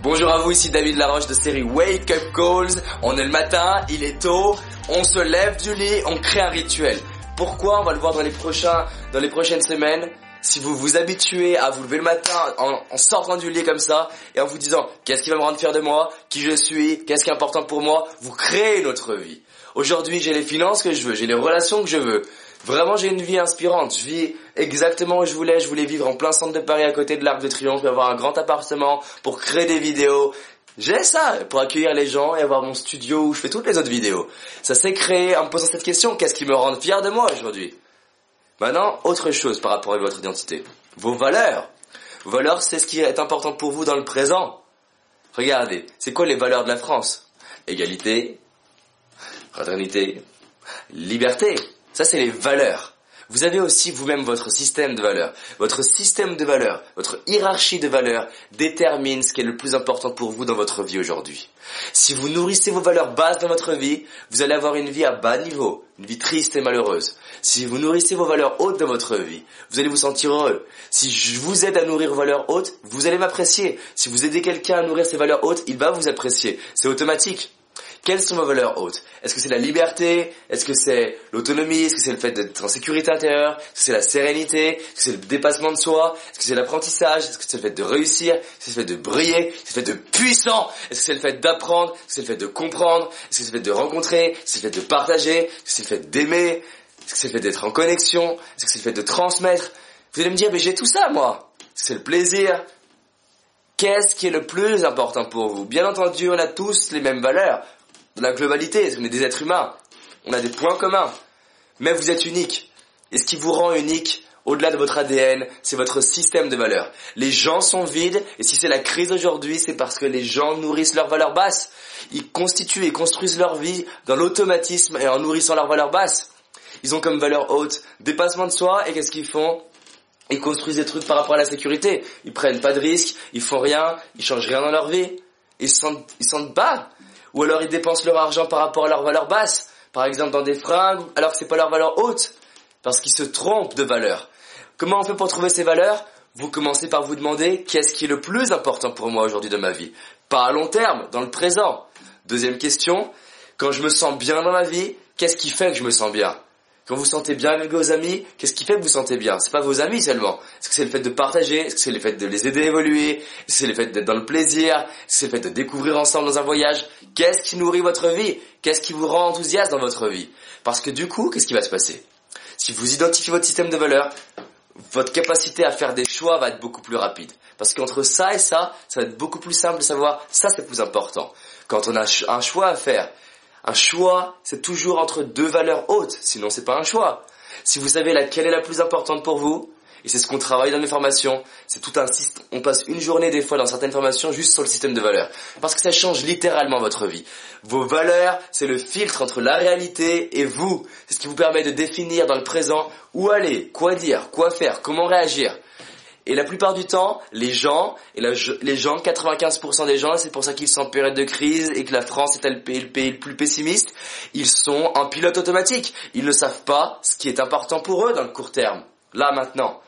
Bonjour à vous, ici David Laroche de série Wake Up Calls. On est le matin, il est tôt, on se lève du lit, on crée un rituel. Pourquoi? On va le voir dans les prochains, dans les prochaines semaines. Si vous vous habituez à vous lever le matin en, sortant du lit comme ça et en vous disant qu'est-ce qui va me rendre fier de moi, qui je suis, qu'est-ce qui est important pour moi, vous créez notre vie. Aujourd'hui, j'ai les finances que je veux, j'ai les relations que je veux. Vraiment, j'ai une vie inspirante. Je vis exactement où je voulais. Je voulais vivre en plein centre de Paris à côté de l'Arc de Triomphe, avoir un grand appartement pour créer des vidéos. J'ai ça pour accueillir les gens et avoir mon studio où je fais toutes les autres vidéos. Ça s'est créé en me posant cette question. Qu'est-ce qui me rend fier de moi aujourd'hui? Maintenant, autre chose par rapport à votre identité. Vos valeurs. Vos valeurs, c'est ce qui est important pour vous dans le présent. Regardez, c'est quoi les valeurs de la France? Égalité, fraternité, liberté. Ça, c'est les valeurs. Vous avez aussi vous-même votre système de valeurs. Votre système de valeurs, votre hiérarchie de valeurs détermine ce qui est le plus important pour vous dans votre vie aujourd'hui. Si vous nourrissez vos valeurs basses dans votre vie, vous allez avoir une vie à bas niveau, une vie triste et malheureuse. Si vous nourrissez vos valeurs hautes dans votre vie, vous allez vous sentir heureux. Si je vous aide à nourrir vos valeurs hautes, vous allez m'apprécier. Si vous aidez quelqu'un à nourrir ses valeurs hautes, il va vous apprécier. C'est automatique. Quelles sont vos valeurs hautes Est-ce que c'est la liberté Est-ce que c'est l'autonomie Est-ce que c'est le fait d'être en sécurité intérieure Est-ce que c'est la sérénité Est-ce que c'est le dépassement de soi Est-ce que c'est l'apprentissage Est-ce que c'est le fait de réussir Est-ce que c'est le fait de briller Est-ce que c'est le fait de puissant Est-ce que c'est le fait d'apprendre Est-ce que c'est le fait de comprendre Est-ce que c'est le fait de rencontrer Est-ce que c'est le fait de partager Est-ce que c'est le fait d'aimer Est-ce que c'est le fait d'être en connexion Est-ce que c'est le fait de transmettre Vous allez me dire, mais j'ai tout ça moi C'est le plaisir, Qu'est-ce qui est le plus important pour vous Bien entendu, on a tous les mêmes valeurs la globalité, on est des êtres humains, on a des points communs, mais vous êtes unique. Et ce qui vous rend unique, au-delà de votre ADN, c'est votre système de valeurs. Les gens sont vides, et si c'est la crise aujourd'hui, c'est parce que les gens nourrissent leurs valeurs basses. Ils constituent et construisent leur vie dans l'automatisme et en nourrissant leurs valeurs basses. Ils ont comme valeur haute dépassement de soi, et qu'est-ce qu'ils font? Ils construisent des trucs par rapport à la sécurité. Ils prennent pas de risques, ils font rien, ils changent rien dans leur vie. Ils se sentent, ils se sentent bas ou alors ils dépensent leur argent par rapport à leur valeur basse, par exemple dans des fringues, alors que c'est pas leur valeur haute, parce qu'ils se trompent de valeur. Comment on fait pour trouver ces valeurs? Vous commencez par vous demander qu'est-ce qui est le plus important pour moi aujourd'hui de ma vie? Pas à long terme, dans le présent. Deuxième question, quand je me sens bien dans ma vie, qu'est-ce qui fait que je me sens bien? Quand vous sentez bien avec vos amis, qu'est-ce qui fait que vous sentez bien? C'est pas vos amis seulement. Est-ce que c'est le fait de partager? Est-ce que c'est le fait de les aider à évoluer? Est-ce que c'est le fait d'être dans le plaisir? Est-ce que c'est le fait de découvrir ensemble dans un voyage? Qu'est-ce qui nourrit votre vie? Qu'est-ce qui vous rend enthousiaste dans votre vie? Parce que du coup, qu'est-ce qui va se passer? Si vous identifiez votre système de valeurs, votre capacité à faire des choix va être beaucoup plus rapide. Parce qu'entre ça et ça, ça va être beaucoup plus simple de savoir ça c'est plus important. Quand on a un choix à faire, un choix, c'est toujours entre deux valeurs hautes, sinon c'est pas un choix. Si vous savez laquelle est la plus importante pour vous, et c'est ce qu'on travaille dans mes formations, c'est tout un système, on passe une journée des fois dans certaines formations juste sur le système de valeurs. Parce que ça change littéralement votre vie. Vos valeurs, c'est le filtre entre la réalité et vous. C'est ce qui vous permet de définir dans le présent où aller, quoi dire, quoi faire, comment réagir. Et la plupart du temps, les gens, et les gens, 95% des gens, c'est pour ça qu'ils sont en période de crise et que la France est le pays, le pays le plus pessimiste, ils sont en pilote automatique. Ils ne savent pas ce qui est important pour eux dans le court terme. Là, maintenant.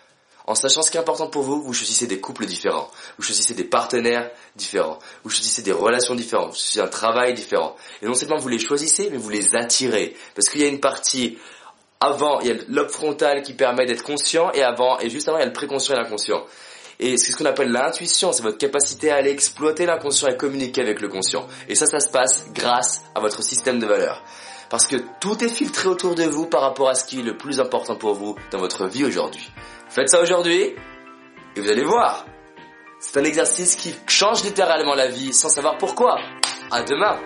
En sachant ce qui est important pour vous, vous choisissez des couples différents, vous choisissez des partenaires différents, vous choisissez des relations différentes, vous choisissez un travail différent. Et non seulement vous les choisissez, mais vous les attirez. Parce qu'il y a une partie avant, il y a le lobe frontal qui permet d'être conscient et avant, et juste avant, il y a le préconscient et l'inconscient. Et c'est ce qu'on appelle l'intuition, c'est votre capacité à aller exploiter l'inconscient et communiquer avec le conscient. Et ça, ça se passe grâce à votre système de valeurs. Parce que tout est filtré autour de vous par rapport à ce qui est le plus important pour vous dans votre vie aujourd'hui. Faites ça aujourd'hui et vous allez voir. C'est un exercice qui change littéralement la vie sans savoir pourquoi. À demain